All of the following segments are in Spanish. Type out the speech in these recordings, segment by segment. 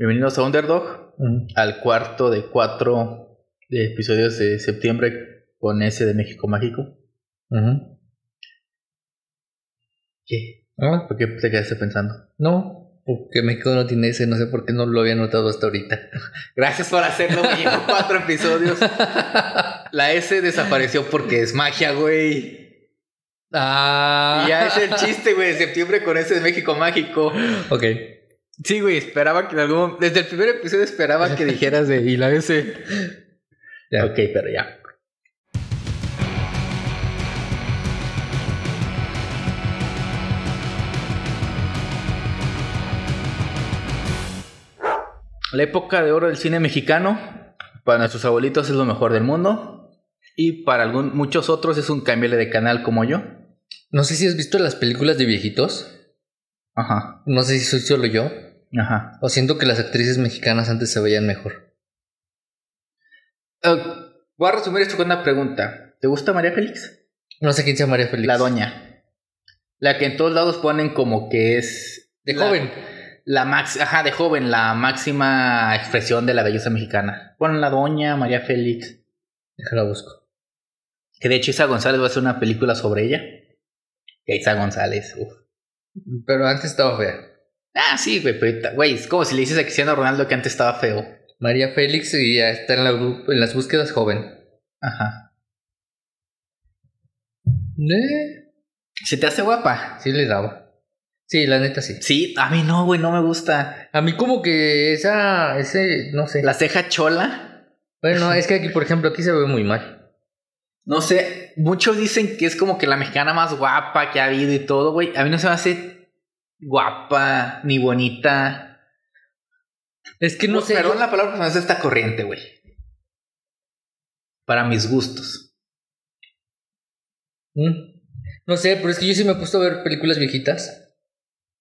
Bienvenidos a Underdog, al cuarto de cuatro de episodios de septiembre con ese de México Mágico. ¿Qué? ¿Por qué te quedaste pensando? No, porque México no tiene ese, no sé por qué no lo había notado hasta ahorita. Gracias por hacerlo, güey. Cuatro episodios. La S desapareció porque es magia, güey. Ah. Y ya es el chiste, güey, de septiembre con ese de México Mágico. Ok. Sí, güey, esperaba que en algún... Desde el primer episodio esperaba que dijeras de... Y la S... Ya. Ok, pero ya. La época de oro del cine mexicano, para nuestros abuelitos es lo mejor del mundo. Y para algún, muchos otros es un cambio de canal como yo. No sé si has visto las películas de viejitos. Ajá, No sé si soy solo yo. Ajá. O siento que las actrices mexicanas antes se veían mejor. Eh, voy a resumir esto con una pregunta. ¿Te gusta María Félix? No sé quién sea María Félix. La doña. La que en todos lados ponen como que es... De la- joven. La max, ajá, de joven, la máxima expresión de la belleza mexicana. Ponen la doña María Félix. Déjala busco. Que de hecho Isa González va a hacer una película sobre ella. Que Isa González, uf. Pero antes estaba fea. Ah, sí, güey, pero güey, es como si le dices a Cristiano Ronaldo que antes estaba feo. María Félix y ya está en, la en las búsquedas joven. Ajá. Eh, ¿Se te hace guapa? sí le daba. Sí, la neta sí. Sí, a mí no, güey, no me gusta. A mí como que esa, ese, no sé. La ceja chola. Bueno, es que aquí, por ejemplo, aquí se ve muy mal. No sé, muchos dicen que es como que la mexicana más guapa que ha habido y todo, güey. A mí no se me hace guapa ni bonita. Es que no sé. Perdón yo- la palabra, pero no es esta corriente, güey. Para mis gustos. Mm. No sé, pero es que yo sí me he puesto a ver películas viejitas.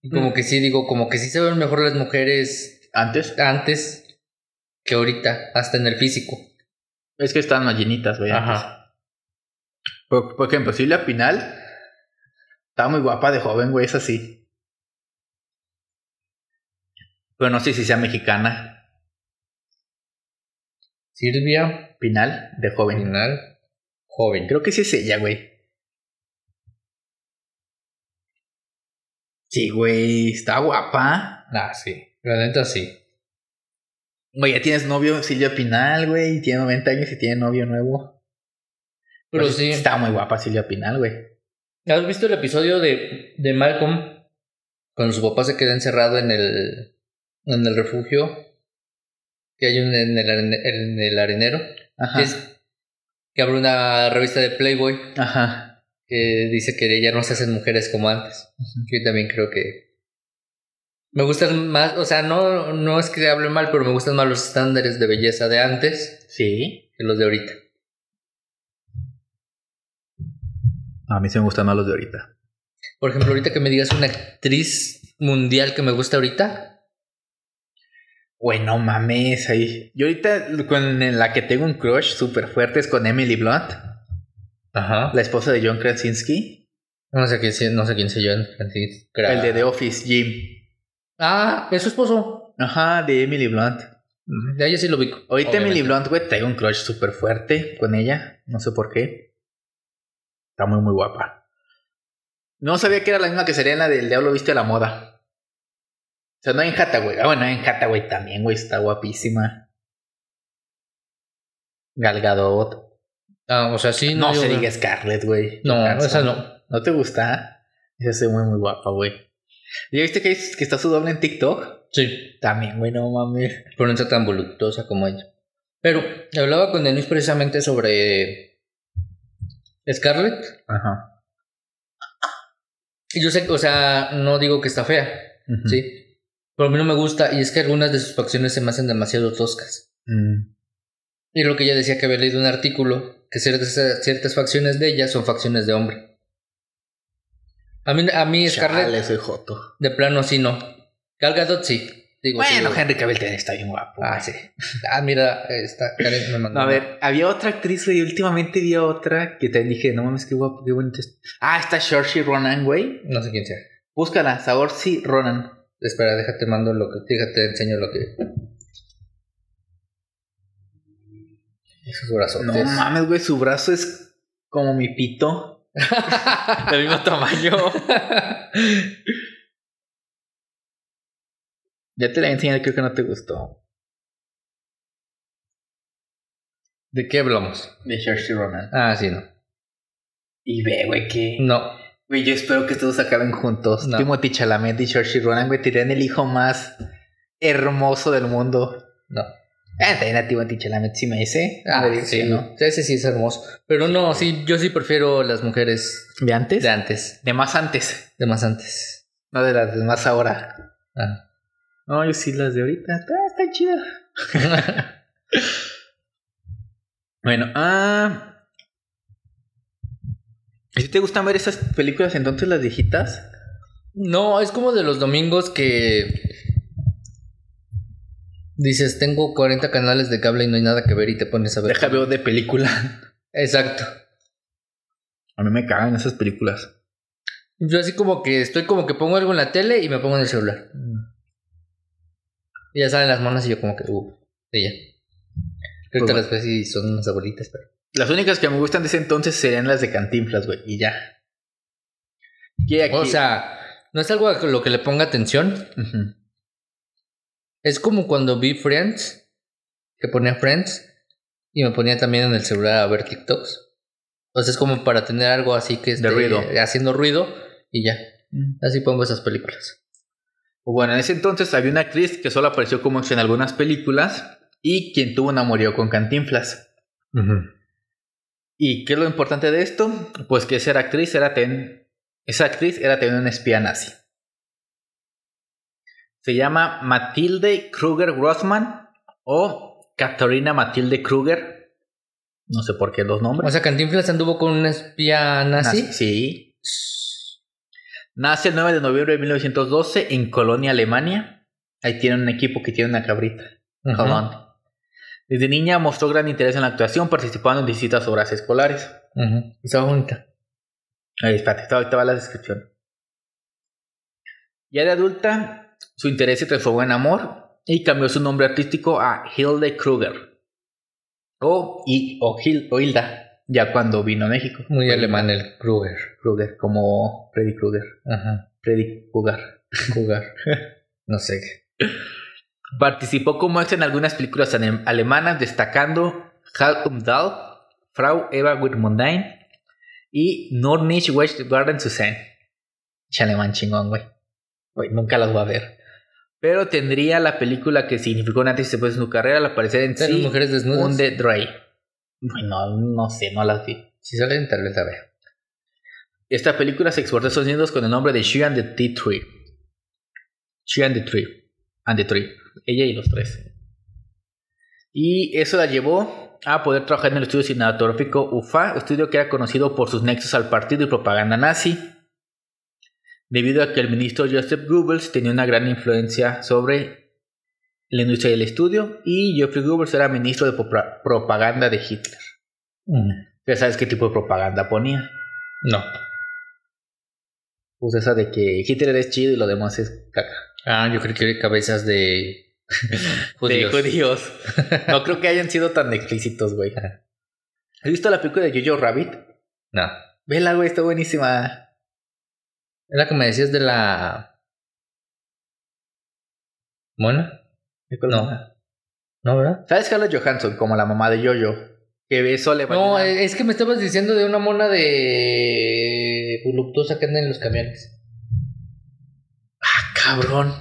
Y como Mm. que sí, digo, como que sí se ven mejor las mujeres Antes. antes que ahorita, hasta en el físico. Es que estaban más llenitas, güey. antes. Por, por ejemplo, Silvia Pinal. Estaba muy guapa de joven, güey, es así. Pero no sé si sea mexicana. Silvia, Pinal, de joven. final, joven. Creo que sí es ella, güey. Sí, güey, está guapa. Ah, sí. La neta sí. Güey, ya tienes novio Silvia Pinal, güey. Tiene 90 años y tiene novio nuevo. Pero Pues sí. Está muy guapa Silvia Pinal, güey. ¿Has visto el episodio de, de Malcolm? Cuando su papá se queda encerrado en el, en el refugio que hay un- en, el, en el arenero. Ajá. Que, es- que abre una revista de Playboy Ajá. que dice que ya no se hacen mujeres como antes. Yo también creo que me gustan más, o sea, no, no es que hable mal, pero me gustan más los estándares de belleza de antes Sí. que los de ahorita. A mí sí me gustan más los de ahorita. Por ejemplo, ahorita que me digas una actriz mundial que me gusta ahorita, Güey, no mames, ahí. Yo ahorita con la que tengo un crush súper fuerte es con Emily Blunt, ajá, la esposa de John Krasinski. no sé quién, no sé quién soy yo, Francis. El de The Office, Jim. Ah, es su esposo. Ajá, de Emily Blunt. De ella sí lo vi. Ahorita. Emily Blunt, güey, tengo un crush súper fuerte con ella. No sé por qué. Está muy, muy guapa. No sabía que era la misma que sería la del Diablo Viste a la Moda. O sea, no en Hathaway. Ah, bueno, en Hathaway también, güey, está guapísima. Gal Gadot. Ah, o sea, sí, No, no. se diga Scarlett, güey. No, esa no. ¿No te gusta? Esa se ve muy, muy guapa, güey. ¿Ya viste que, que está su doble en TikTok? Sí, También, güey, no mames. pero no está tan voluptuosa como ella. Pero hablaba con Denise precisamente sobre Scarlett. Ajá. Y yo sé, o sea, no digo que está fea, sí. Pero a mí no me gusta y es que algunas de sus facciones se me hacen demasiado toscas. Mm. Y lo que ella decía que había leído un artículo que ciertas, ciertas facciones de ella son facciones de hombre. A mí, a mí Scarlett, Chale, soy joto. de plano sí no. Gal Gadot sí. Digo, sí, Bueno, digo. Henry Cavill también está bien guapo. Ah, sí. Ah, mira, Karen me mandó. A una. ver, había otra actriz, güey. Últimamente vi a otra que te dije, no mames, qué guapo, qué bonita es. Ah, está Saoirse Ronan, güey. No sé quién sea. Búscala, Saoirse Ronan. Espera, déjate mando lo que. Déjate enseño lo que. Esos brazotes. No mames, güey, su brazo es como mi pito. Del mismo tamaño. ya te la he creo que no te gustó. ¿De qué hablamos? De Cersei Ronan. Ah, sí, no. Y ve, güey, que. No. Güey, yo espero que todos acaben juntos. No. Timothy Chalamet y Saoirse Ronan, güey, tienen el hijo más hermoso del mundo. No. Ah, también a Timothy Chalamet sí me dice. Ah, digo sí, no. Ese sí es hermoso. Pero no, sí, yo sí prefiero las mujeres ¿De antes? de antes, De más antes. de más antes. No de las de más ahora. Ah. No, yo sí las de ahorita. Ah, está chida. Bueno, ah. ¿Y si te gustan ver esas películas entonces, las viejitas? no, es como de los domingos que dices, tengo 40 canales de cable y no hay nada que ver y te pones a ver. Deja veo de película. Exacto. A mí me cagan esas películas. Yo así como que estoy como que pongo algo en la tele y me pongo en el celular. Y ya salen las manos y yo como que, uh, ya. Creo que las ves y son unas abuelitas, pero... Las únicas que me gustan de ese entonces serían las de Cantinflas, güey. Y ya. Y aquí- O sea, no es algo a lo que le ponga atención. Es como cuando vi Friends, que ponía Friends y me ponía también en el celular a ver TikToks. Sea, es como para tener algo así que esté ruido. haciendo ruido y ya. Así pongo esas películas. Bueno, en ese entonces había una actriz que solo apareció como en algunas películas y quien tuvo un amorío con Cantinflas. ¿Y qué es lo importante de esto? Pues que esa actriz era ten... esa actriz era también una espía nazi. Se llama Matilde Kruger Grossman o Katharina Matilde Kruger. No sé por qué los nombres. O sea, Cantinflas anduvo con una espía nazi. Sí. Nace el 9 de noviembre de 1912 en Colonia, Alemania. Ahí tiene un equipo que tiene una cabrita. Colón. Desde niña mostró gran interés en la actuación, participando en distintas obras escolares. Ujú. Estaba bonita. Ahí, espérate, ahorita va la descripción. Ya de adulta, su interés se transformó en amor y cambió su nombre artístico a Hilde Kruger. O, y, o, Hil- o Hilda, ya cuando vino a México. Muy Fue alemán el Kruger. Kruger, como Freddy Krueger. Ajá. Freddy Krueger. Kruger. no sé. Participó como extra en algunas películas ale- alemanas, destacando Hal um Dahl, Frau Eva Wittmundain y Nur nicht Westgarten zu sein. Che alemán chingón, güey. Güey, nunca las voy a ver. Pero tendría la película que significó un antes y después de su carrera al aparecer en ¿Eran sí mujeres desnudas? un de Dre. Bueno, no sé, no las vi. Si salen, tal vez la vea. Esta película se exportó a Estados Unidos con el nombre de She and the Tea Tree. She and the Tree. And the Tree. Ella y los tres. Y eso la llevó a poder trabajar en el estudio cinematográfico UFA, estudio que era conocido por sus nexos al partido y propaganda nazi, debido a que el ministro Joseph Goebbels tenía una gran influencia sobre la industria del estudio y Jeffrey Goebbels era ministro de propaganda de Hitler. Ya sabes qué tipo de propaganda ponía. No. Pues esa de que Hitler es chido y lo demás es caca. Ah, yo creo que hay cabezas de judíos. De judíos. No creo que hayan sido tan explícitos, güey. ¿Has visto la película de Jojo Rabbit? No. Vela, güey, está buenísima. Es la que me decías de la. ¿Mona? No. ¿No, verdad? ¿Sabes Scarlett Johansson como la mamá de Jojo? Que besó le No, eh, es que me estabas diciendo de una mona de. voluptuosa que anda en los camiones. Cabrón.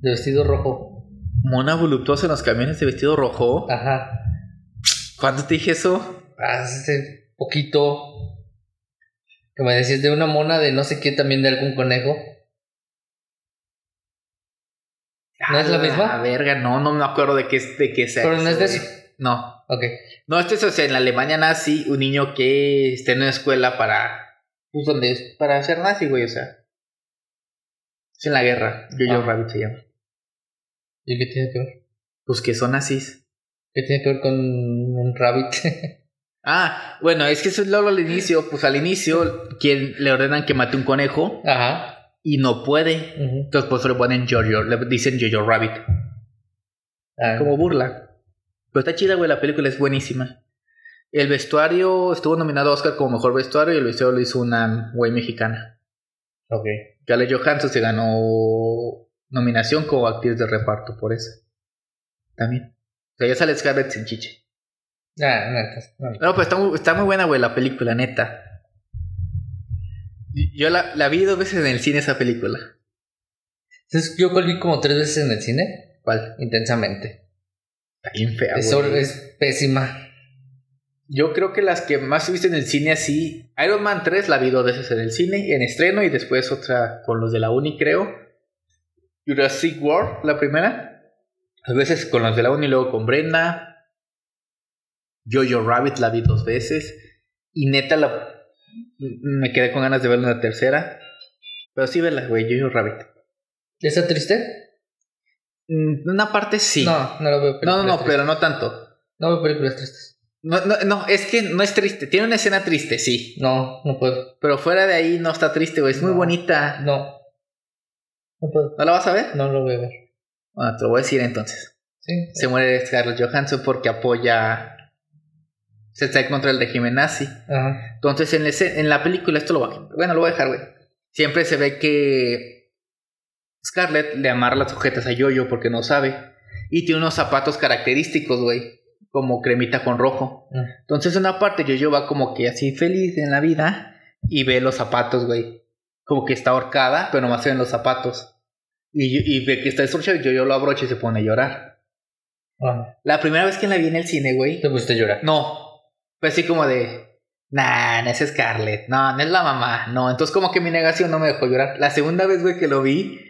De vestido rojo. Mona voluptuosa en los camiones de vestido rojo. Ajá. ¿Cuándo te dije eso? Hace poquito. Que me decías de una mona de no sé qué, también de algún conejo. ¿No es la A misma? verga, no, no me acuerdo de qué, de qué sea. Pero no es de eso. No. Ok. No, esto es, o sea, en la Alemania nazi, un niño que está en una escuela para. Pues donde es para ser nazi, güey, o sea. Es en la guerra. Jojo Ah. Rabbit se llama. ¿Y qué tiene que ver? Pues que son nazis. ¿Qué tiene que ver con un rabbit? Ah, bueno, es que eso es luego al inicio. Pues al inicio, quien le ordenan que mate un conejo Ajá. y no puede. Entonces, por eso le ponen Jojo, le dicen Jojo Rabbit. Ah, Como burla. Pero está chida, güey, la película es buenísima. El vestuario estuvo nominado a Oscar como mejor vestuario y el vestuario lo hizo una güey mexicana. Ok. Scarlett Johansson se ganó nominación como actriz de reparto por eso. También. O sea, ya sale Scarlett sin chiche. Ah, neta. no. No, pues está muy, está muy buena, güey, la película, neta. Yo la, la vi dos veces en el cine esa película. Entonces, yo cuál vi como tres veces en el cine, ¿Cuál? intensamente. Está bien fea, Es, es pésima. Yo creo que las que más viste en el cine así. Iron Man 3 la vi dos veces en el cine, en estreno, y después otra con los de la Uni, creo. Jurassic World, la primera. A veces con los de la Uni, luego con Brenda. Jojo Rabbit la vi dos veces. Y neta la. Me quedé con ganas de verla una tercera. Pero sí, verla, güey, Jojo Rabbit. ¿Está triste? Mm, Una parte sí. No, no lo veo. no, no, no, pero no tanto. No veo películas tristes. No, no, no, es que no es triste. Tiene una escena triste, sí. No, no puedo. Pero fuera de ahí no está triste, güey. Es muy No. bonita. No. No puedo. ¿No la vas a ver? No lo voy a ver. Bueno, te lo voy a decir entonces. Sí. Se muere Scarlett Johansson porque apoya. Se está contra del régimen nazi. Ajá. Entonces en, la escena- en la película, esto lo voy a. Bueno, lo voy a dejar, güey. Siempre se ve que. Scarlett le amarra las sujetas a Yoyo porque no sabe. Y tiene unos zapatos característicos, güey. Como cremita con rojo. Mm. Entonces, en una parte, Yoyo va como que así feliz en la vida y ve los zapatos, güey. Como que está ahorcada, pero nomás se ven los zapatos. Y, y ve que está destrozado y Yoyo lo abrocha y se pone a llorar. Ajá. La primera vez que la vi en el cine, güey. Te pusiste a llorar. No. Fue así como de. Nah, no es Scarlett. No, no es la mamá. No. Entonces, como que mi negación no me dejó llorar. La segunda vez, güey, que lo vi,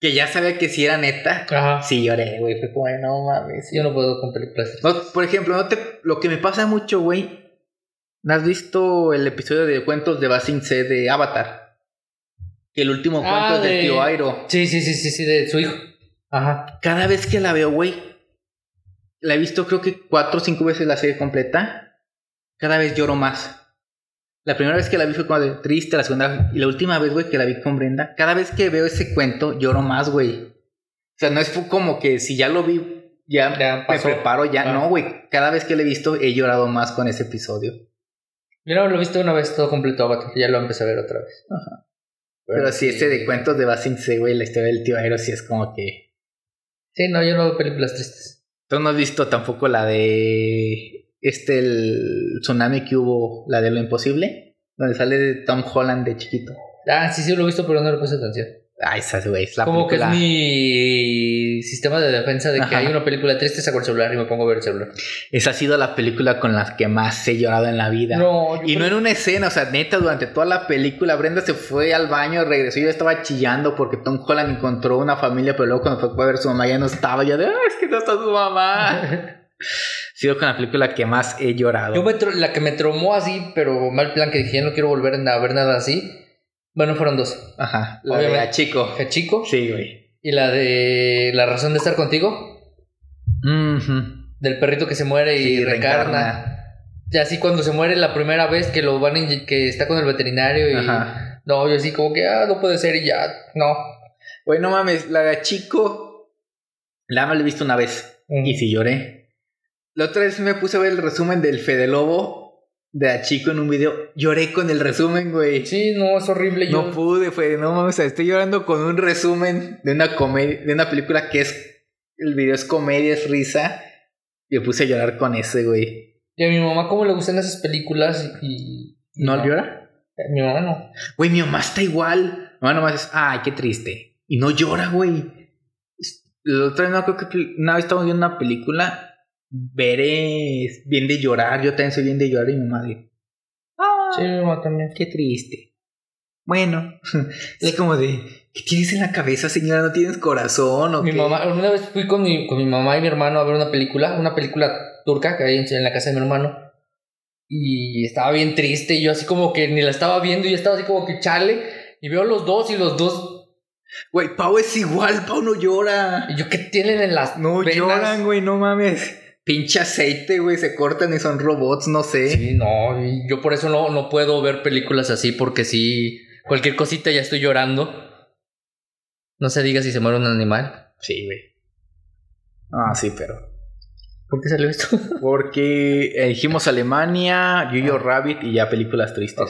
que ya sabía que si era neta. Ajá. Sí lloré, güey. Fue como de no mames. Yo no puedo con películas. No, por ejemplo, no te, lo que me pasa mucho, güey. ¿No has visto el episodio de cuentos de Basing C de Avatar? El último Ah, cuento es del de- tío Airo. Sí, sí, sí, sí, sí, de su hijo. Ajá. Cada vez que la veo, güey, la he visto creo que cuatro o cinco veces la serie completa. Cada vez lloro más. La primera vez que la vi fue como de triste, la segunda y la última vez, güey, que la vi con Brenda. Cada vez que veo ese cuento, lloro más, güey. O sea, no es como que si ya lo vi, ya, Ya me preparo, ya Ah. no, güey. Cada vez que lo he visto, he llorado más con ese episodio. Yo no lo he visto una vez todo completo Avatar. Ya lo empecé a ver otra vez. Pero sí, este de cuentos de Basing C, güey, la historia del tío Aero, sí es como que. Sí, no, yo no veo películas tristes. Tú no has visto tampoco la de. Este, el tsunami que hubo, la de lo imposible, donde sale de Tom Holland de chiquito. Ah, sí, sí lo he visto, pero no le puse atención. Ah, esa, güey, es la Como película. que es mi sistema de defensa de que Ajá. hay una película triste, saco el celular y me pongo a ver el celular. Esa ha sido la película con la que más he llorado en la vida. No, Y no en una escena, o sea, neta, durante toda la película, Brenda se fue al baño, regresó y yo estaba chillando porque Tom Holland encontró una familia, pero luego cuando fue a ver a su mamá ya no estaba. Yo de, "Ah, es que no está su mamá. sido con la película que más he llorado. Yo me la que me tromó así, pero mal plan que dije, ya no quiero volver a ver nada así. Bueno, fueron dos. Ajá, la de Obviamente. a chico. La chico Sí, güey. y la de La razón de estar contigo, del perrito que se muere y Sí, reencarna. Y así cuando se muere la primera vez que lo van a que está con el veterinario y Ajá. no, yo así como que ah, no puede ser y ya, no. Güey, no mames, la de a chico. La he visto una vez. Y sí lloré. La otra vez me puse a ver el resumen del Fede Lobo de a chico en un video. Lloré con el resumen, güey. Sí, no, es horrible. No yo, pude, fue, no mames, estoy llorando con un resumen de una comedia, de una película que es, el video es comedia, es risa. Y me puse a llorar con ese, güey. y a mi mamá cómo le gustan esas películas y... y ¿No llora? Mi mamá no. Güey, mi mamá está igual. Mi mamá nomás es, ay, qué triste. Y no llora, güey. La otra vez no creo que una vez estábamos viendo una película. Veré es bien de llorar. Yo también soy bien de llorar y mi madre. Ah, Sí, mi mamá también. qué triste. Bueno, es como de, ¿qué tienes en la cabeza, señora? ¿No tienes corazón o Mi qué? mamá, una vez fui con mi, con mi mamá y mi hermano a ver una película, una película turca que hay en, la casa de mi hermano. Y estaba bien triste y yo así como que ni la estaba viendo y yo estaba así como que chale. Y veo los dos y los dos... Güey, Pau es igual, Pau no llora. Y yo, ¿qué tienen en las No venas? lloran, güey, no mames. Pinche aceite, güey, se cortan y son robots, no sé. Sí, no, y yo por eso no, no puedo ver películas así porque si cualquier cosita ya estoy llorando. No se diga si se muere un animal. Sí, güey. Ah, sí, pero. ¿Por qué salió esto? Porque dijimos Alemania, Yo-Yo Rabbit y ya películas tristes.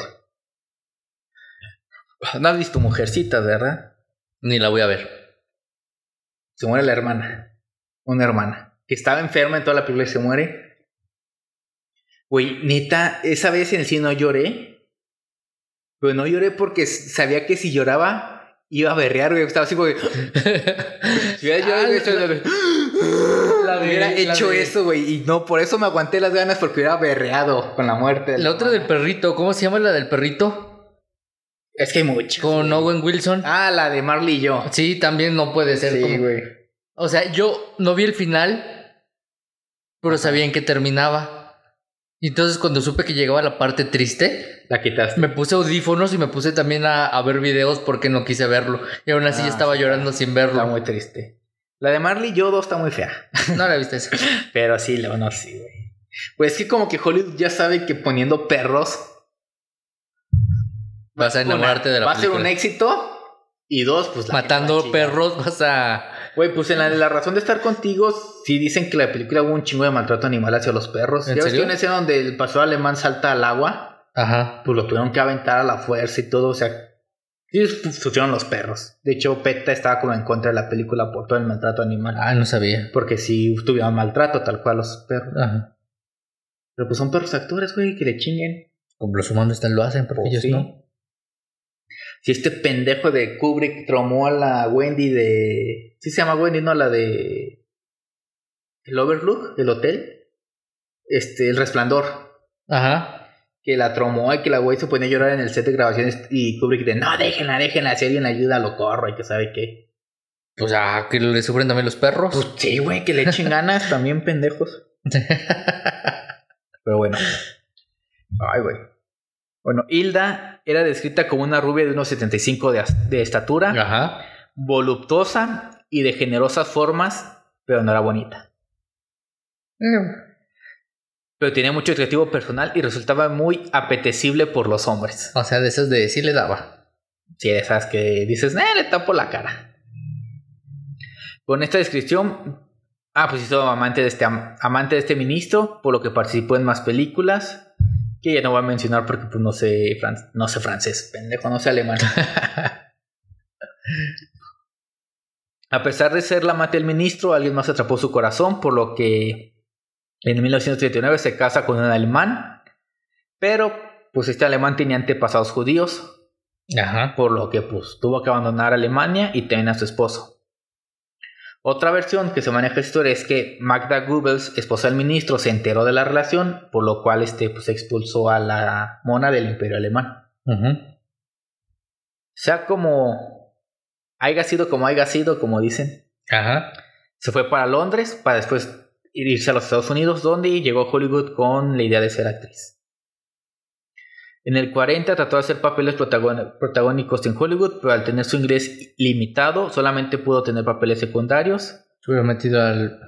No has visto Mujercitas, ¿verdad? Ni la voy a ver. Se muere la hermana. Una hermana. Que estaba enferma en toda la película y se muere. Güey, neta, esa vez en el cine no lloré. Pero no lloré porque sabía que si lloraba iba a berrear, güey. Estaba así como. si hubiera llorado, la hubiera hecho eso, güey. Y no, por eso me aguanté las ganas porque hubiera berreado con la muerte. La otra del perrito, ¿cómo se llama la del perrito? Es que hay muchas. Con Owen Wilson. Ah, la de Marley y yo. Sí, también no puede ser. Sí, güey. O sea, yo no vi el final, pero sabía en qué terminaba. Y entonces cuando supe que llegaba la parte triste, la quitaste. Me puse audífonos y me puse también a, ver videos porque no quise verlo. Y aún así ah, estaba llorando sin verlo. Está muy triste. La de Marley y yo dos está muy fea. No la viste esa. pero sí, no, sí, güey. Pues es que como que Hollywood ya sabe que poniendo perros Vas a enamorarte de la Va a ser un éxito. Y dos, pues Matando perros vas a. Güey, pues en la, razón de estar contigo, sí dicen que la película hubo un chingo de maltrato animal hacia los perros. ¿En ¿Ya serio? ves que escena donde el pastor alemán salta al agua? Ajá. Pues lo tuvieron que aventar a la fuerza y todo. O sea, sí sufrieron los perros. De hecho, PETA estaba como en contra de la película por todo el maltrato animal. Ah, no sabía. Porque sí tuvieron maltrato tal cual los perros. Ajá. Pero pues son perros actores, güey, que le chinguen. Como los humanos lo hacen, porque pues ellos no. Si este pendejo de Kubrick tromó a la Wendy de. Sí se llama Wendy, ¿no? La de. El Overlook, el hotel. Este, el resplandor. Ajá. Que la tromó y que la güey se ponía a llorar en el set de grabaciones y Kubrick de no, déjenla, déjenla, si alguien ayuda lo corro y que sabe qué. Pues ah, que le sufren también los perros. Pues sí, güey, que le echen ganas también pendejos. Pero bueno. Ay, güey. Bueno, Hilda era descrita como una rubia de unos 75 de, de estatura, Ajá. voluptuosa y de generosas formas, pero no era bonita. Mm. Pero tenía mucho atractivo personal y resultaba muy apetecible por los hombres. O sea, de esas de sí le daba. Sí, de esas que dices, eh, le tapo la cara. Con esta descripción, ah, pues hizo amante de este, amante de este ministro, por lo que participó en más películas que ya no voy a mencionar porque pues no sé, no sé francés, pendejo, no sé alemán. a pesar de ser la amante del ministro, alguien más atrapó su corazón, por lo que en 1939 se casa con un alemán, pero pues este alemán tenía antepasados judíos, Ajá. por lo que pues tuvo que abandonar Alemania y tener a su esposo. Otra versión que se maneja historia es que Magda Goebbels, esposa del ministro, se enteró de la relación, por lo cual este, pues, expulsó a la mona del imperio alemán. Sea como haya sido como haya sido, como dicen. Ajá. Se fue para Londres para después irse a los Estados Unidos, donde llegó a Hollywood con la idea de ser actriz. En el 40 trató de hacer papeles protagónicos en Hollywood, pero al tener su inglés limitado, solamente pudo tener papeles secundarios. Se hubiera metido al,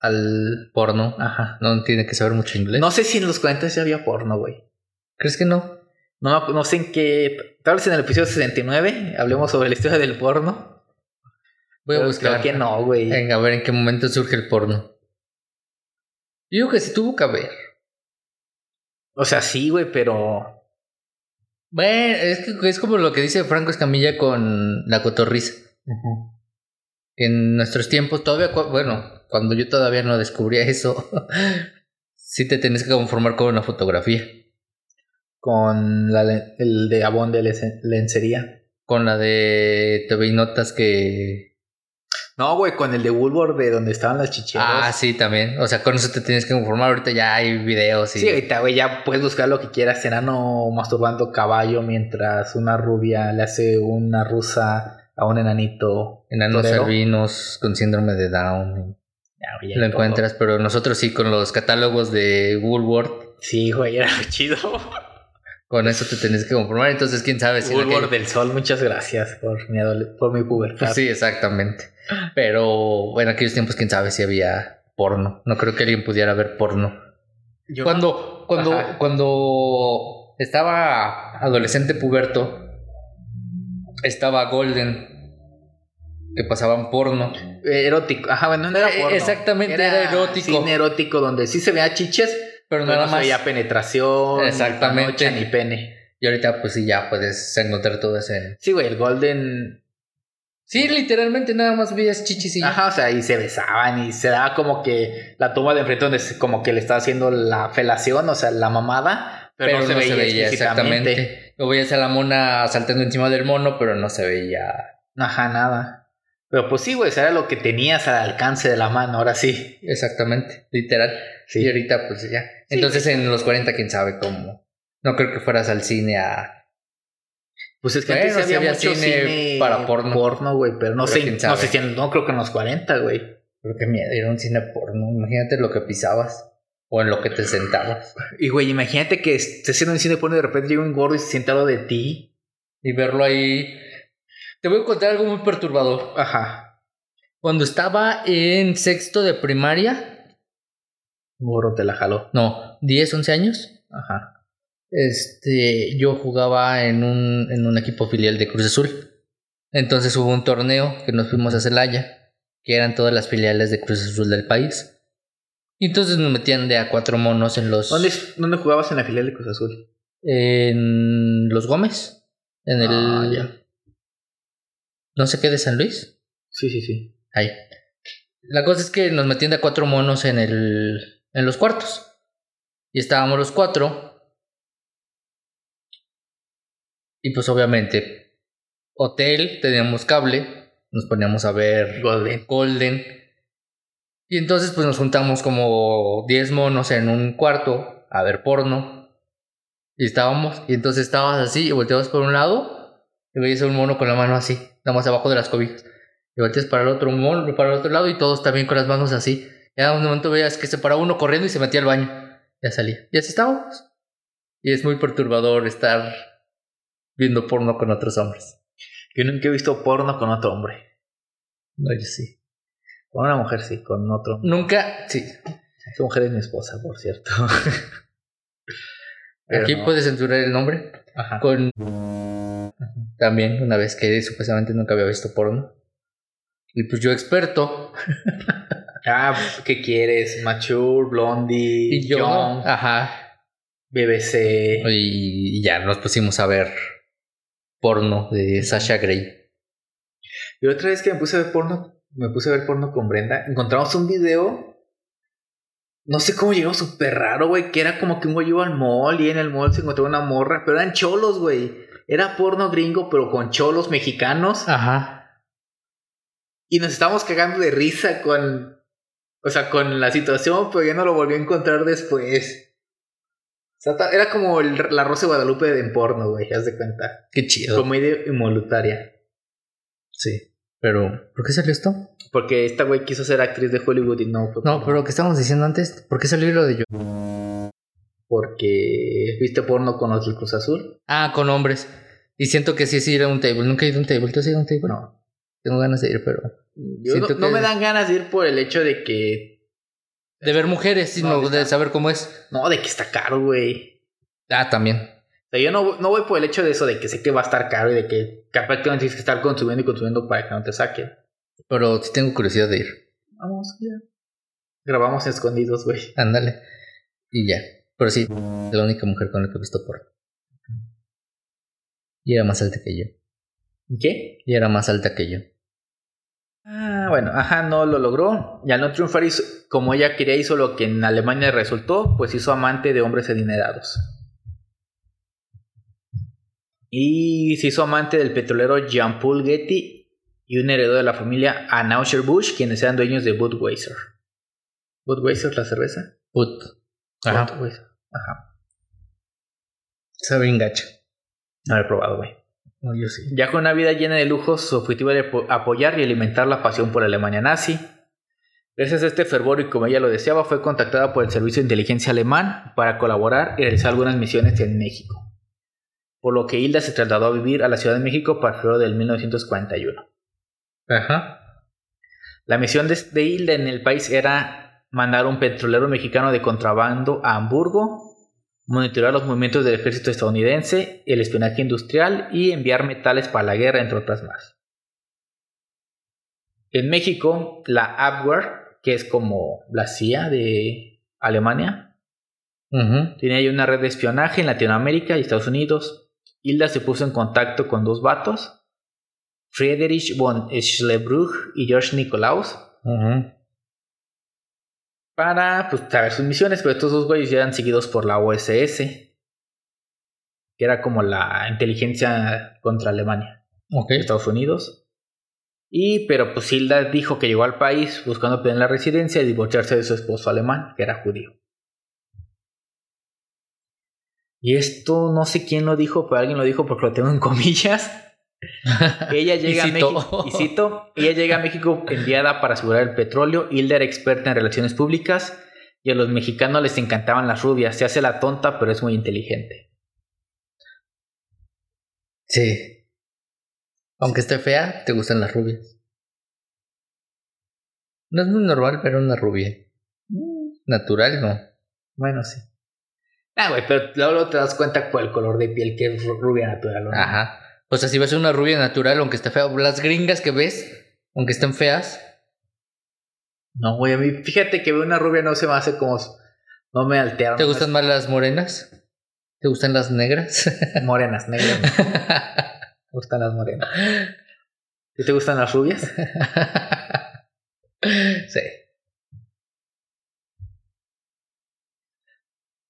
al porno. Ajá. No tiene que saber mucho inglés. No sé si en los 40 ya había porno, güey. ¿Crees que no? No, no sé en qué. Tal vez en el episodio 69 hablemos sobre la historia del porno. Voy a buscar. Creo que no, güey. Venga, a ver en qué momento surge el porno. Yo digo que sí tuvo que haber. O sea, sí, güey, pero. Bueno, es que es como lo que dice Franco Escamilla con la cotorriza. En nuestros tiempos, todavía, bueno, cuando yo todavía no descubría eso, sí te tenés que conformar con una fotografía. Con la, el de Abón de lencería. Con la de TV Notas que no, güey, con el de Woolworth de donde estaban las chicheras. Ah, sí, también. O sea, con eso te tienes que conformar. Ahorita ya hay videos y. Sí, ahorita, güey, ya puedes buscar lo que quieras. Enano masturbando caballo mientras una rubia le hace una rusa a un enanito. Enanos albinos con síndrome de Down. Ya, lo encuentras, pero nosotros sí, con los catálogos de Woolworth. Sí, güey, era chido. Con eso te tenés que conformar, entonces quién sabe si... Woolworth del Sol, muchas gracias por mi, por mi pubertad. Sí, exactamente. Pero bueno, aquellos tiempos quién sabe si había porno. No creo que alguien pudiera ver porno. cuando, cuando, cuando estaba adolescente puberto, estaba Golden. que pasaban porno. Erótico. Ajá, bueno, no era Eh, porno. exactamente, era erótico. Cine erótico donde sí se veía chiches, Pero pero nada no más. veía penetración, Exactamente. ni panocha, ni pene. Y ahorita, pues sí, ya puedes encontrar todo eso en. Sí, güey, el Golden. Sí, literalmente nada más veías chichis y. Ajá, o sea, y se besaban y se daba como que la toma de enfrente donde como que le estaba haciendo la felación, o sea, la mamada, pero, no, se, veía, exactamente. O veías a la mona saltando encima del mono, pero no se veía. Ajá, nada. Pero pues sí, güey, eso era lo que tenías al alcance de la mano, ahora sí. Exactamente, literal. Sí. Y ahorita, pues ya. Entonces, en los 40, quién sabe cómo. No creo que fueras al cine a. Pues es que Bueno, antes sí había mucho cine cine, para porno. Porno, güey, pero no Pero sé, no sé si en- no creo que en los 40, güey. Pero qué miedo ir a un cine porno. Imagínate lo que pisabas. O en lo que te sentabas. Y güey, imagínate que estés haciendo un cine porno y de repente llega un gordo y se sienta lado de ti. Y verlo ahí. Te voy a contar algo muy perturbador. Ajá. Cuando estaba en sexto de primaria. Gordo te la jaló. No, 10, 11 años. Ajá. Este, yo jugaba en un, en un equipo filial de Cruz Azul. Entonces hubo un torneo que nos fuimos a Celaya, que eran todas las filiales de Cruz Azul del país. Y entonces nos metían de a cuatro monos en los. ¿Dónde, ¿Dónde jugabas en la filial de Cruz Azul? En los Gómez. En el. Ah, ya. No sé qué de San Luis. Sí, sí, sí. Ahí. La cosa es que nos metían de a cuatro monos en el. en los cuartos. Y estábamos los cuatro. Y pues obviamente. Hotel, teníamos cable. Nos poníamos a ver Golden. Golden. Y entonces pues nos juntamos como 10 monos en un cuarto a ver porno. Y estábamos, y entonces estabas así y volteabas por un lado y veías a un mono con la mano así, nada más abajo de las cobijas. Y volteas para el otro mono, para el otro lado y todos también con las manos así. Y a un momento veías que se paraba uno corriendo y se metía al baño. Ya salía. Y así estábamos. Y es muy perturbador estar viendo porno con otros hombres. Yo nunca he visto porno con otro hombre. No, yo sí. Con una mujer sí, con otro. Nunca, sí. Esa mujer es mi esposa, por cierto. Aquí no. puedes censurar el nombre. Ajá. Con también una vez que supuestamente nunca había visto porno. Y pues yo experto. Ah, ¿qué quieres? Mature, Blondie, Y yo. Young, Ajá. BBC. Y ya nos pusimos a ver porno de Sasha Grey. Y otra vez que me puse a ver porno, me puse a ver porno con Brenda, encontramos un video. No sé cómo llegó súper raro, güey, que era como que un güey iba al mall y en el mall se encontró una morra, pero eran cholos, güey. Era porno gringo, pero con cholos mexicanos. Ajá. Y nos estábamos cagando de risa con. O sea, con la situación, pero ya no lo volví a encontrar después. O sea, ta- era como el, la Rosa de Guadalupe en porno, güey, haz de cuenta. Qué chido. Comedia involuntaria. Sí. Pero, ¿por qué salió esto? Porque esta güey quiso ser actriz de Hollywood y no. fue No, pero ¿qué estábamos diciendo antes? ¿Por qué salió lo de yo? Porque viste porno con los del Cruz Azul. Ah, con hombres. Y siento que sí es ir a un table. Nunca he ido a un table. ¿Tú has ido a un table? No. Tengo ganas de ir, pero. Yo no, Siento no que- me dan ganas de ir por el hecho de que. De ver mujeres, sino No, de saber cómo es. No, de que está caro, güey. Ah, también. O sea, yo no, no voy por el hecho de eso, de que sé que va a estar caro y de que prácticamente tienes que estar consumiendo y consumiendo para que no te saquen. Pero sí tengo curiosidad de ir. Vamos, ya. Grabamos escondidos, güey. Ándale. Y ya. Pero sí, es la única mujer con la que he visto porno. Y era más alta que yo. ¿Qué? Y era más alta que yo. Ah, bueno, ajá, no lo logró. Y al no triunfar, hizo- como ella quería, hizo lo que en Alemania resultó, pues hizo amante de hombres adinerados. Y se hizo amante del petrolero Jean-Paul Getty y un heredero de la familia Anheuser-Busch, quienes eran dueños de Budweiser. ¿Budweiser la cerveza? Put. Ajá. Budweiser. Ajá. Sabe bien gacho. No lo he probado, güey. No, yo sí. Ya con una vida llena de lujos, su objetivo era apo- apoyar y alimentar la pasión por Alemania nazi. Gracias a este fervor y como ella lo deseaba, fue contactada por el Servicio de Inteligencia Alemán para colaborar y realizar algunas misiones en México. Por lo que Hilda se trasladó a vivir a la Ciudad de México para febrero del 1941. Ajá. La misión de, de Hilda en el país era mandar un petrolero mexicano de contrabando a Hamburgo, monitorear los movimientos del ejército estadounidense, el espionaje industrial y enviar metales para la guerra, entre otras más. En México, la Abwehr, que es como la CIA de Alemania, Ujú. tiene ahí una red de espionaje en Latinoamérica y Estados Unidos. Hilda se puso en contacto con dos vatos, Friedrich von Schlebruch y George Nikolaus. Para pues, saber sus misiones, pero estos dos güeyes ya eran seguidos por la OSS, que era como la inteligencia contra Alemania, Ok. Estados Unidos. Y, pero pues Hilda dijo que llegó al país buscando obtener la residencia y divorciarse de su esposo alemán, que era judío. Y esto no sé quién lo dijo, pero alguien lo dijo porque lo tengo en comillas. Ella llega Y a. México. Y cito, ella llega a México enviada para asegurar el petróleo. Hilda era experta en relaciones públicas y a los mexicanos les encantaban las rubias. Se hace la tonta, pero es muy inteligente. Sí. Aunque esté fea, te gustan las rubias. No es muy normal ver una rubia. Natural, no. Bueno, sí. Ah, güey, pero luego te das cuenta por el color de piel que es ru- rubia natural. ¿o no? Ajá. O sea, si ves una rubia natural, aunque esté fea, las gringas que ves, aunque estén feas, No, güey, a mí, fíjate que ver una rubia no se me hace como. No me altera. ¿te no gustan más las morenas? ¿Te gustan las negras? Morenas, negras. Me gustan las morenas. ¿Y te gustan las rubias? sí.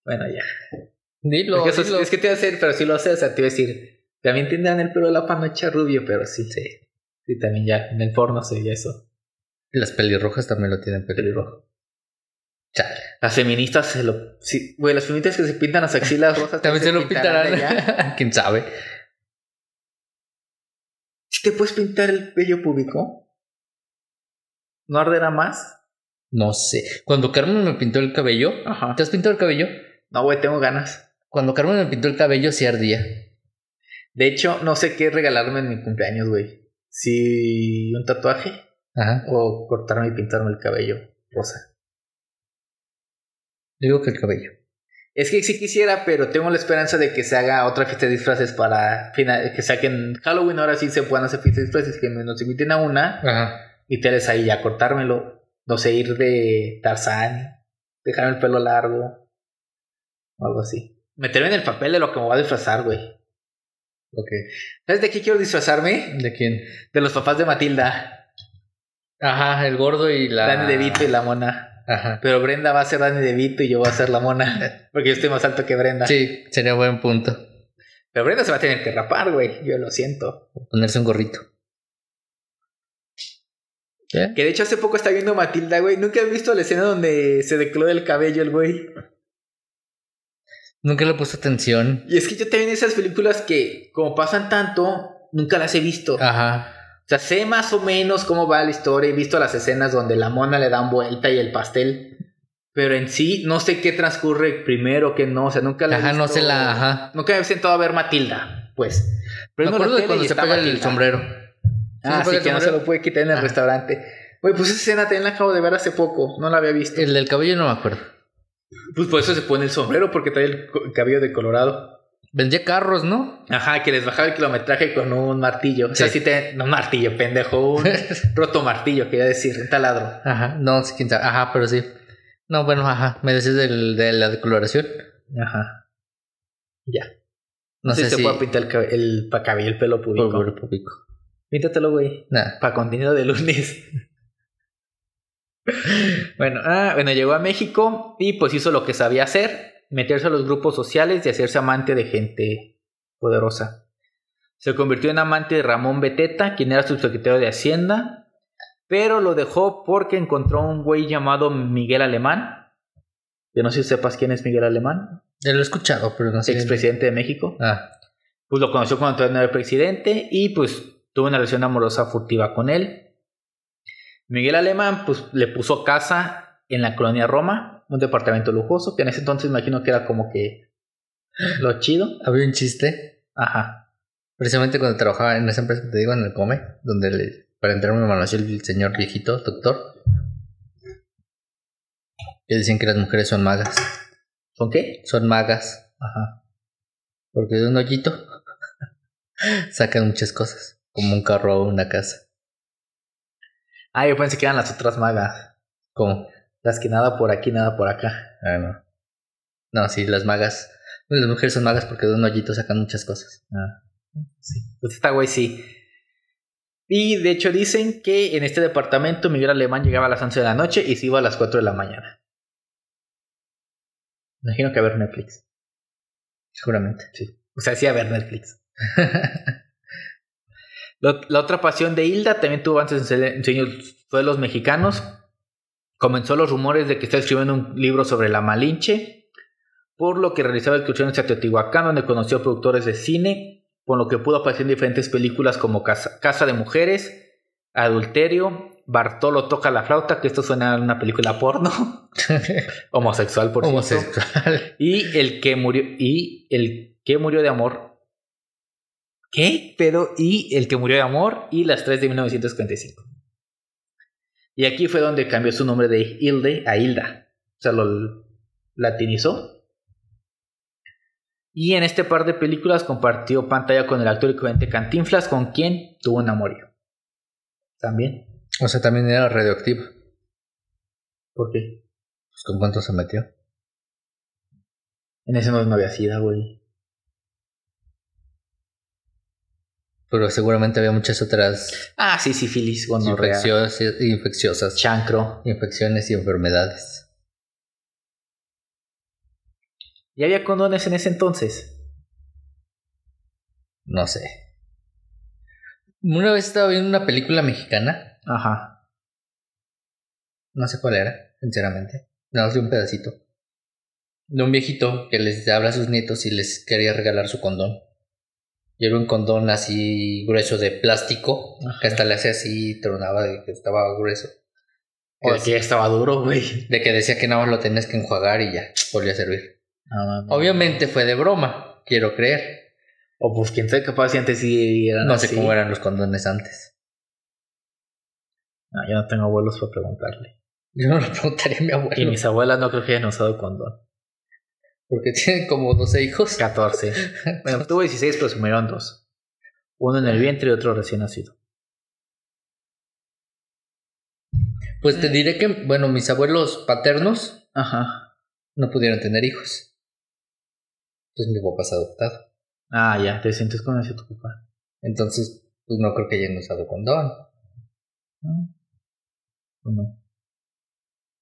Bueno, ya. Dilo, es, que eso- dilo. es que te iba a decir, pero si lo sé, o sea, te iba a decir. También tendrán el pelo de la panocha rubio, pero sí, sí. Sí, también ya. En el porno se veía eso. Las pelirrojas también lo tienen pelirrojo. Chale. Las feministas se lo. Sí, güey, las feministas que se pintan las axilas rosas. También se lo pintarán pintarán. ¿Quién sabe? ¿Te puedes pintar el vello público? ¿No arderá más? No sé. Cuando Carmen me pintó el cabello. Ajá. ¿Te has pintado el cabello? No, güey, tengo ganas. Cuando Carmen me pintó el cabello, sí ardía. De hecho, no sé qué regalarme en mi cumpleaños, güey. Si un tatuaje Ajá. o cortarme y pintarme el cabello rosa. Digo que el cabello. Es que sí quisiera, pero tengo la esperanza de que se haga otra fiesta de disfraces para fina- que saquen Halloween. Ahora sí se puedan hacer fiestas de disfraces, que nos inviten a una Ajá. y te les ahí ya cortármelo. No sé, ir de Tarzán, dejarme el pelo largo o algo así. Meterme en el papel de lo que me voy a disfrazar, güey. Ok. ¿Sabes de qué quiero disfrazarme? ¿De quién? De los papás de Matilda. Ajá, el gordo y la. Dani DeVito y la mona. Ajá. Pero Brenda va a ser Dani DeVito y yo voy a ser la mona. Porque yo estoy más alto que Brenda. Sí, sería buen punto. Pero Brenda se va a tener que rapar, güey. Yo lo siento. Ponerse un gorrito. Que de hecho hace poco está viendo Matilda, güey. Nunca he visto la escena donde se declora el cabello el güey. Nunca le he puesto atención. Y es que yo también esas películas que, como pasan tanto, nunca las he visto. Ajá. O sea, sé más o menos cómo va la historia. He visto las escenas donde la mona le dan vuelta y el pastel. Pero en sí, no sé qué transcurre primero, qué no. O sea, nunca la he Ajá, no visto- sé la. Ajá. Nunca me he sentado a ver Matilda, pues. Me Prendo la acuerdo de cuando se pega el sombrero. Ah, ¿Sí que no se lo puede quitar en el Ah. restaurante. Güey, pues esa escena también la acabo de ver hace poco. No la había visto. El del cabello no me acuerdo. Pues por eso se pone el sombrero, porque trae el cabello de colorado. Vendía carros, ¿no? Ajá, que les bajaba el kilometraje con un martillo. O sea, Sí. te... No, un martillo, pendejo. Un roto martillo, quería decir. Un taladro. Ajá. No, sí, quién sabe. Ajá, pero sí. No, bueno, ajá. Me decís del, de la decoloración. Ajá. Ya. No Sí sé se si. puede pintar el, el pa- cabello, el pelo público. Público. Píntatelo, güey. Para contenido de lunes. Bueno, ah, bueno, llegó a México y pues hizo lo que sabía hacer, meterse a los grupos sociales y hacerse amante de gente poderosa. Se convirtió en amante de Ramón Beteta, quien era subsecretario de Hacienda, pero lo dejó porque encontró un güey llamado Miguel Alemán. Yo no sé si sepas quién es Miguel Alemán, Ya lo he escuchado, pero no sé. expresidente de México. Ah. Pues lo conoció cuando todavía no era presidente y pues tuvo una relación amorosa furtiva con él. Miguel Alemán pues le puso casa en la colonia Roma, un departamento lujoso, que en ese entonces imagino que era como que lo chido. Había un chiste. Ajá. Precisamente cuando trabajaba en esa empresa que te digo, en el Come, donde le, para entrarme me conoció el señor viejito, doctor. Que decían que las mujeres son magas. ¿Con qué? Son magas. Ajá. Porque de un hoyito sacan muchas cosas. Como un carro o una casa. Ah, yo pensé que eran las otras magas. ¿Cómo? Las que nada por aquí, nada por acá. Ah, no. No, sí, las magas. Las mujeres son magas porque de un hoyito sacan muchas cosas. Ah, sí. Pues esta güey sí. Y de hecho dicen que en este departamento Miguel Alemán llegaba a las 11 de la noche y se iba a las 4 de la mañana. Imagino que a ver Netflix. Seguramente. Sí. O sea, sí a ver Netflix. La otra pasión de Hilda también tuvo antes en enseños fue de los mexicanos. Comenzó los rumores de que está escribiendo un libro sobre la Malinche, por lo que realizaba excursiones a Teotihuacán, donde conoció productores de cine, con lo que pudo aparecer en diferentes películas como Casa, Casa de Mujeres, Adulterio, Bartolo toca la flauta, que esto suena a una película porno, homosexual por cierto. Homosexual. Y el que murió. Y el que murió de amor. ¿Qué? Pero. Y el que murió de amor. Y las tres de 1945. Y aquí fue donde cambió su nombre de Hilde a Hilda. O sea, lo latinizó. Y en este par de películas compartió pantalla con el actor y comediante Cantinflas, con quien tuvo un amorío. También. O sea, también era radioactiva. ¿Por qué? Pues, ¿Con cuánto se metió? En ese no, no había sida, güey. Pero seguramente había muchas otras Ah, sí, sífilis, gonorrea, infecciosas, infecciosas, chancro. infecciones y enfermedades. ¿Y había condones en ese entonces? No sé. Una vez estaba viendo una película mexicana, Ajá. no sé cuál era, sinceramente. Nada más de un pedacito. De un viejito que les habla a sus nietos y les quería regalar su condón. Y era un condón así grueso de plástico, Ajá. que hasta le hacía así y tronaba de que estaba grueso. O que ya estaba duro, güey. De que decía que nada más lo tenías que enjuagar y ya, volvía a servir. Obviamente fue de broma, quiero creer. O pues quién sabe capaz si antes sí eran No sé cómo eran los condones antes. No, yo no tengo abuelos para preguntarle. Yo no le preguntaría a mi Y abuelo. mis abuelas no creo que hayan usado condón. Porque tienen como 12 hijos. 14. bueno, tuvo 16, pero se murieron dos. Uno en el vientre y otro recién nacido. Pues te diré que, bueno, mis abuelos paternos Ajá. no pudieron tener hijos. Entonces mi papá es adoptado. Ah, ya, te sientes con ese tu papá. Entonces, pues no creo que hayan usado condón. ¿O no?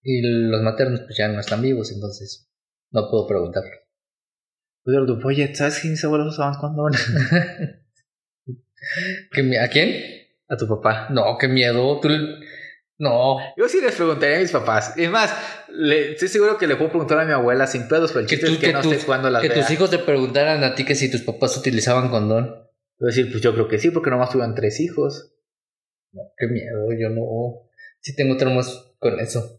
Y los maternos pues ya no están vivos, entonces no puedo preguntarle. Pues yo oye, ¿sabes que mis abuelos usaban condón? ¿Qué mi- ¿A quién? A tu papá. No, qué miedo. Tú No. Yo sí les preguntaría a mis papás. Es más, le, estoy seguro que le puedo preguntar a mi abuela sin pedos, pero el Que, chiste tú- es que, que no sé cuándo las que vea. tus hijos te preguntaran a ti que si tus papás utilizaban condón. A decir, pues yo creo que sí, porque nomás tuvieron tres hijos. No, qué miedo, yo no. Sí tengo traumas con eso.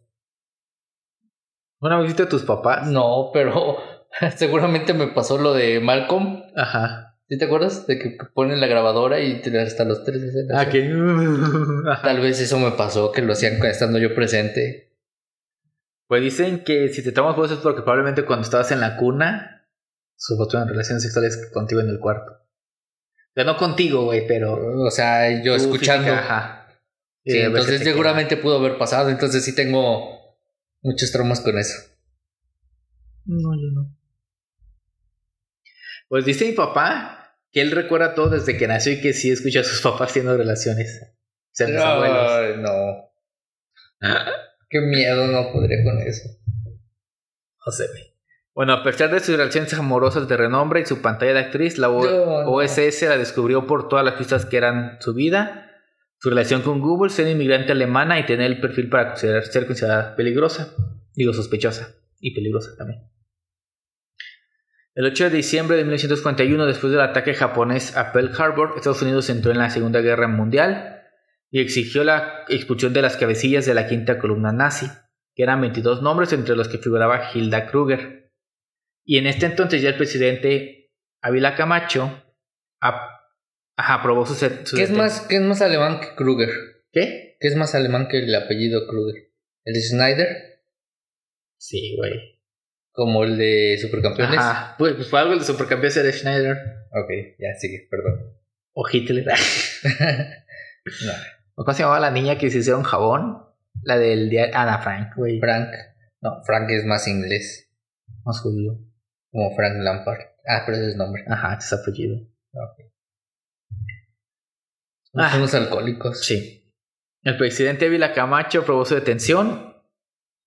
¿Una viste a tus papás? No, pero seguramente me pasó lo de Malcolm. Ajá. ¿Sí te acuerdas? De que ponen la grabadora y te- hasta los tres escenas. Ah, que... Tal vez eso me pasó, que lo hacían estando yo presente. Pues dicen que si te tomas fotos es porque probablemente cuando estabas en la cuna, tuvieron relaciones sexuales contigo en el cuarto. O sea, no contigo, güey, pero... O sea, yo escuchando. física, ajá. Sí, entonces seguramente pudo haber pasado. Entonces sí tengo muchos traumas con eso. No, yo no. Pues dice mi papá que él recuerda todo desde que nació y que sí escucha a sus papás teniendo relaciones. O sea, mis abuelos. Ay, no. Qué miedo, no podría con eso. No sé. Bueno, a pesar de sus relaciones amorosas de renombre y su pantalla de actriz, la O- No, no. OSS la descubrió por todas las pistas que eran su vida, su relación con Google, ser inmigrante alemana y tener el perfil para considerar- ser considerada peligrosa, digo sospechosa y peligrosa también. El 8 de diciembre de 1941, después del ataque japonés a Pearl Harbor, Estados Unidos entró en la Segunda Guerra Mundial y exigió la expulsión de las cabecillas de la quinta columna nazi, que eran 22 nombres entre los que figuraba Hilda Kruger. Y en este entonces ya el presidente Ávila Camacho ajá, aprobó su, ser- su ¿Qué es, más, ¿Qué es más alemán que Kruger? ¿Qué? ¿Qué es más alemán que el apellido Kruger? ¿El de Schneider? Sí, güey. ¿Como el de Supercampeones? Ajá. Pues, pues fue algo el de supercampeón de Schneider Ok, ya sigue, perdón. o Hitler. No. ¿Cómo se llamaba la niña que se hicieron jabón? La del día. Ana Frank, güey. Frank. No, Frank es más inglés. Más judío. Como Frank Lampard. Ah, pero ese es nombre. Ajá, ese es apellido. Somos Ah. unos alcohólicos. Sí. El presidente Ávila Camacho probó su detención.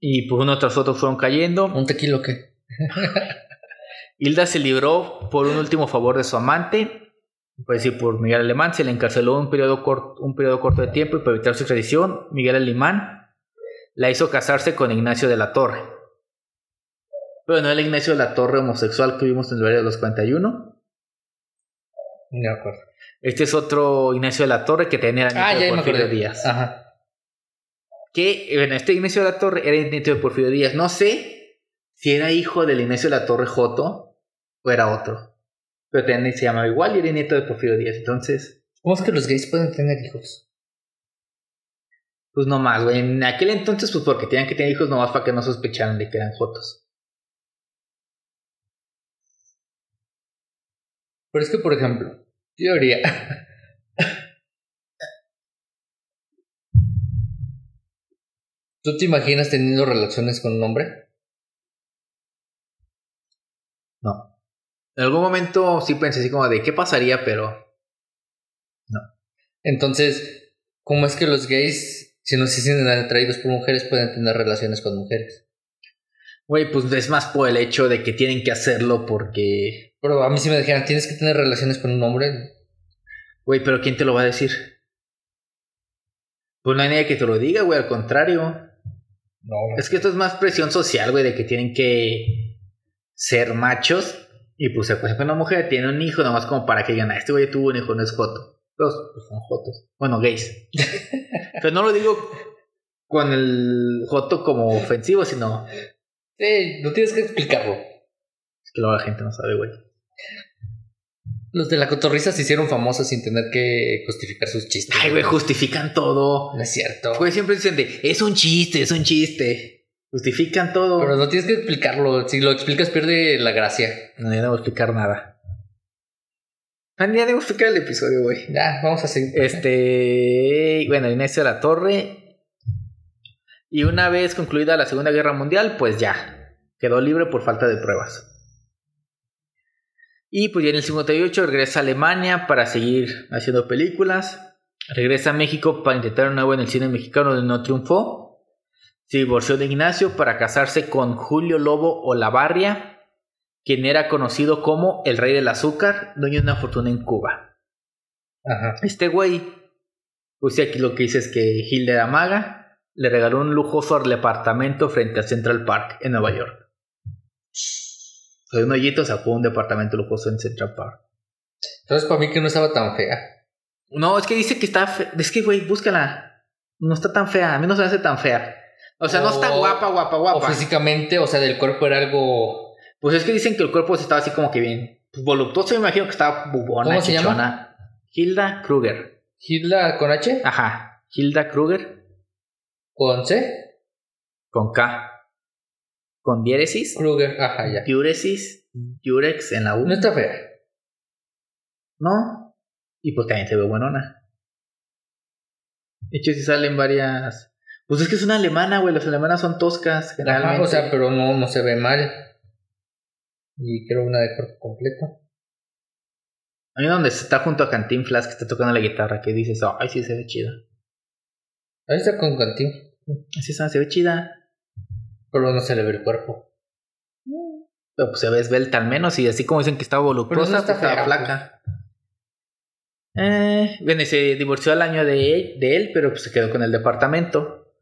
Y pues uno tras otro fueron cayendo. ¿Un tequila o qué? Hilda se libró por un último favor de su amante, pues decir, por Miguel Alemán, se le encarceló un periodo, corto, un periodo corto de tiempo y para evitar su extradición, Miguel Alemán la hizo casarse con Ignacio de la Torre. Pero no el Ignacio de la Torre homosexual que vimos en el barrio de los 41. De acuerdo. Este es otro Ignacio de la Torre que tenía el Ah, nieto ya de Porfirio. Díaz. Ajá. Que, bueno, este Ignacio de la Torre era el nieto de Porfirio Díaz. No sé si era hijo del Ignacio de la Torre Joto o era otro. Pero también se llamaba igual y era nieto de Porfirio Díaz. Entonces, ¿Cómo es que los gays pueden tener hijos? pues no más, güey. En aquel entonces, pues porque tenían que tener hijos nomás para que no sospecharan de que eran Jotos. Pero es que, por ejemplo, teoría. ¿Tú te imaginas teniendo relaciones con un hombre? No. En algún momento sí pensé así como de qué pasaría, pero Entonces, ¿cómo es que los gays, si no se sienten atraídos por mujeres, pueden tener relaciones con mujeres? Güey, pues es más por el hecho de que tienen que hacerlo porque... Pero a mí si me dijeran, tienes que tener relaciones con un hombre, Güey, pero ¿quién te lo va a decir? Pues no hay nadie que te lo diga, güey, al contrario. no. Es que esto es más presión social, güey, de que tienen que ser machos. Y pues se acuestan con una mujer, tiene un hijo, nomás como para que digan, "Ah, este güey tuvo un hijo, no es joto. Los pues, son jotos. Bueno, gays. Pero no lo digo con el joto como ofensivo, sino Sí, no tienes que explicarlo. es que luego la gente no sabe, güey. Los de la cotorriza se hicieron famosos sin tener que justificar sus chistes. Ay, güey, justifican todo. No es cierto. Siempre dicen de, es un chiste, es un chiste. Justifican todo. Pero no tienes que explicarlo. Si lo explicas, pierde la gracia. No, no a explicar nada. Ah, Ya debo explicar el episodio, güey. Ya, vamos a seguir. Este, bueno, Inés de la Torre. Y una vez concluida la Segunda Guerra Mundial, pues ya, quedó libre por falta de pruebas. Y pues ya en el 58 regresa a Alemania para seguir haciendo películas. Regresa a México para intentar de nuevo en el cine mexicano donde no triunfó. Se divorció de Ignacio para casarse con Julio Lobo Olavarria, quien era conocido como el rey del azúcar, dueño de una fortuna en Cuba. Ajá. Este güey, pues aquí lo que dice es que Hilda era maga, le regaló un lujoso departamento frente a Central Park en Nueva York. Soy un hoyito sacó un departamento lujoso en Central Park. Entonces, para mí que no estaba tan fea. No, es que dice que está fe- Es que, güey, búscala. No está tan fea. A mí no se me hace tan fea. O sea, no está O- guapa, guapa, O guapa. físicamente, o sea, del cuerpo era algo. Pues es que dicen que el cuerpo estaba así como que bien voluptuoso. Me imagino que estaba bubona, ¿Cómo se llama? Hilda Kruger. Hilda con H, Ajá. Hilda Kruger con C, con K. Con diéresis. Kruger. Ajá, ya. Diuresis. Diurex en la U. No está fea. No. Y pues también se ve buenona. De hecho, si salen varias. Pues es que es una alemana, güey. Las alemanas son toscas, generalmente. Ajá, o sea, pero no, no se ve mal. Y creo una de cuerpo completo. Hay una donde está junto a Cantinflas que está tocando la guitarra que dices, ay, sí se ve chida. Ahí está con Cantín, Así se ve chida. Pero no se le ve el cuerpo. Pero pues se ve esbelta al menos. Y así como dicen que estaba voluptuosa, no está pues fea, flaca. Eh, bueno, y se divorció al año de, de él, pero pues se quedó con el departamento.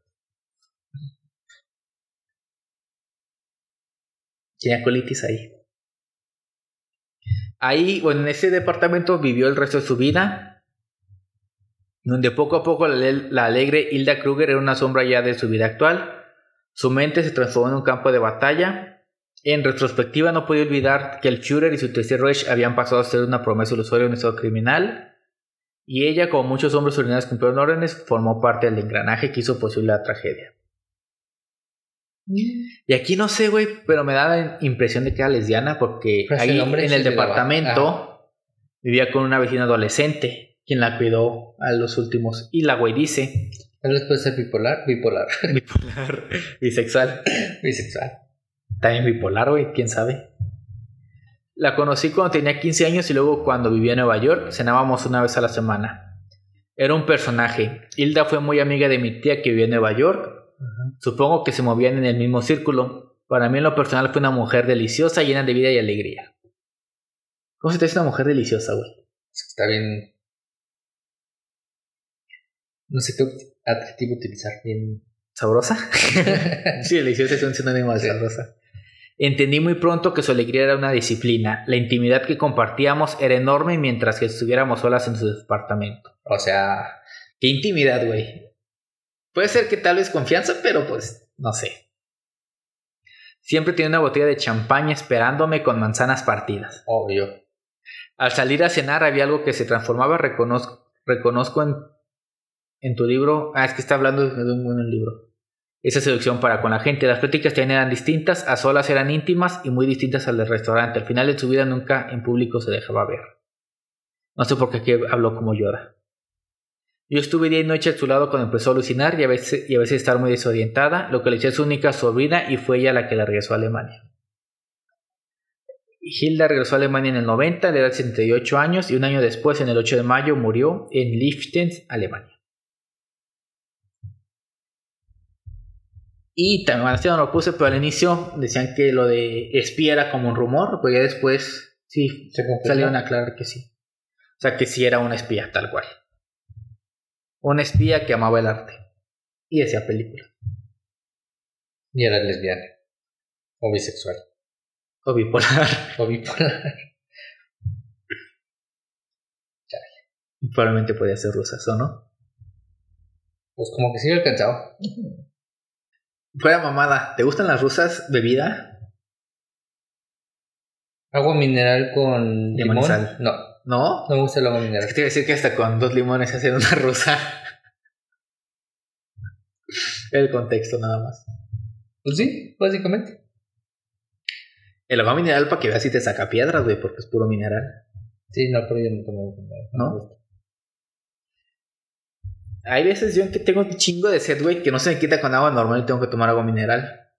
Tenía colitis ahí. Ahí, bueno, en ese departamento vivió el resto de su vida. Donde poco a poco la, la alegre Hilda Kruger era una sombra ya de su vida actual. Su mente se transformó en un campo de batalla. En retrospectiva, no podía olvidar que el Führer y su tercer Reich habían pasado a ser una promesa ilusoria en un estado criminal. Y ella, como muchos hombres ordinarios cumplieron órdenes, formó parte del engranaje que hizo posible la tragedia. Y aquí no sé, güey, pero me da la impresión de que era lesbiana porque ese ahí en el departamento vivía con una vecina adolescente, quien la cuidó a los últimos. Y la güey dice. Tal vez puede ser bipolar, bipolar. Bipolar, bisexual. Bisexual. También bipolar, güey, quién sabe. La conocí cuando tenía 15 años y luego cuando vivía en Nueva York cenábamos una vez a la semana. Era un personaje. Hilda fue muy amiga de mi tía que vivía en Nueva York. Supongo que se movían en el mismo círculo. Para mí en lo personal fue una mujer deliciosa, llena de vida y alegría. ¿Cómo se te hace una mujer deliciosa, güey? Está bien. No sé qué adjetivo utilizar. Bien. ¿Sabrosa? sí, deliciosa es un sinónimo de Sí. sabrosa. Entendí muy pronto que su alegría era una disciplina. La intimidad que compartíamos era enorme mientras que estuviéramos solas en su departamento. O sea, Qué intimidad, güey. Puede ser que tal vez confianza, pero pues no sé. Siempre tenía una botella de champaña esperándome con manzanas partidas. obvio. Al salir a cenar había algo que se transformaba, reconozco, reconozco en, en tu libro. Ah, es que está hablando de un buen libro. Esa seducción para con la gente. Las pláticas también eran distintas, a solas eran íntimas y muy distintas al del restaurante. Al final de su vida nunca en público se dejaba ver. No sé por qué aquí habló como Yoda. Yo estuve día y noche a su lado cuando empezó a alucinar y a veces, y a veces estar muy desorientada, lo que le hizo su única sobrina y fue ella la que la regresó a Alemania. Hilda regresó a Alemania en el 90, a la edad de 78 años, y un año después, en el 8 de mayo, murió en Liechtenstein, Alemania. Y también, bueno, no lo puse, pero al inicio decían que lo de espía era como un rumor, pero ya después sí Se salieron a aclarar que sí. O sea, que sí era una espía, tal cual. Una espía que amaba el arte. Y decía película. Y era lesbiana. O bisexual. O bipolar. O bipolar. Probablemente podía ser rusa, ¿o no? Pues como que sí lo alcanzaba. Fuera mamada, ¿te gustan las rusas bebida? Agua mineral con Limón sal. No, ¿No? no me gusta el agua Es mineral. que te iba a decir que hasta con dos limones se hace una rusa. El contexto nada más. Pues sí, básicamente. El agua mineral para que veas si te saca piedras, güey, porque es puro mineral. Sí, no, pero yo no tomo. ¿No? Hay veces yo que tengo un chingo de sed, güey, que no se me quita con agua normal y tengo que tomar agua mineral.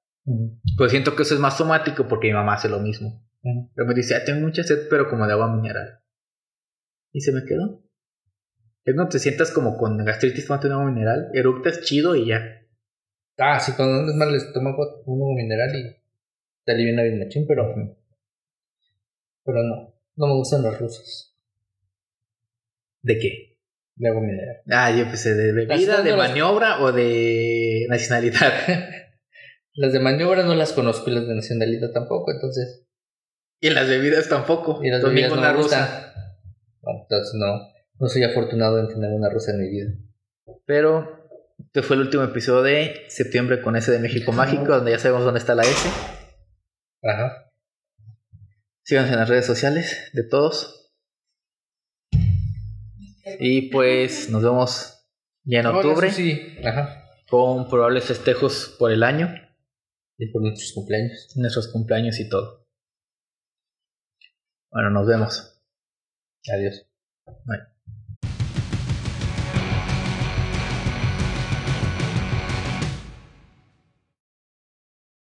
Pues siento que eso es más somático porque mi mamá hace lo mismo. Pero me dice, ah, tengo mucha sed, pero como de agua mineral. Y se me quedó. Es cuando te sientas como con gastritis tomando agua mineral, eructas chido y ya. Ah, sí, cuando andas mal les tomo agua, un agua mineral y te alivia bien machín, pero. Pero no. No me gustan las rusas. ¿De qué? De mineral. Ah, yo pensé de bebida, de las- maniobra o de nacionalidad. Las de maniobra no las conozco y las de nacionalidad tampoco, entonces. y las bebidas tampoco. Y las bebidas no rusa. entonces no. No soy afortunado en tener una rusa en mi vida. Pero este fue el último episodio de septiembre con S de México Mágico, donde ya sabemos dónde está la S. Ajá. Síganos en las redes sociales de todos. Y pues nos vemos ya en octubre sí. Ajá. con probables festejos por el año, Y por nuestros cumpleaños. nuestros cumpleaños y todo. Bueno, nos vemos. Adiós. Bye.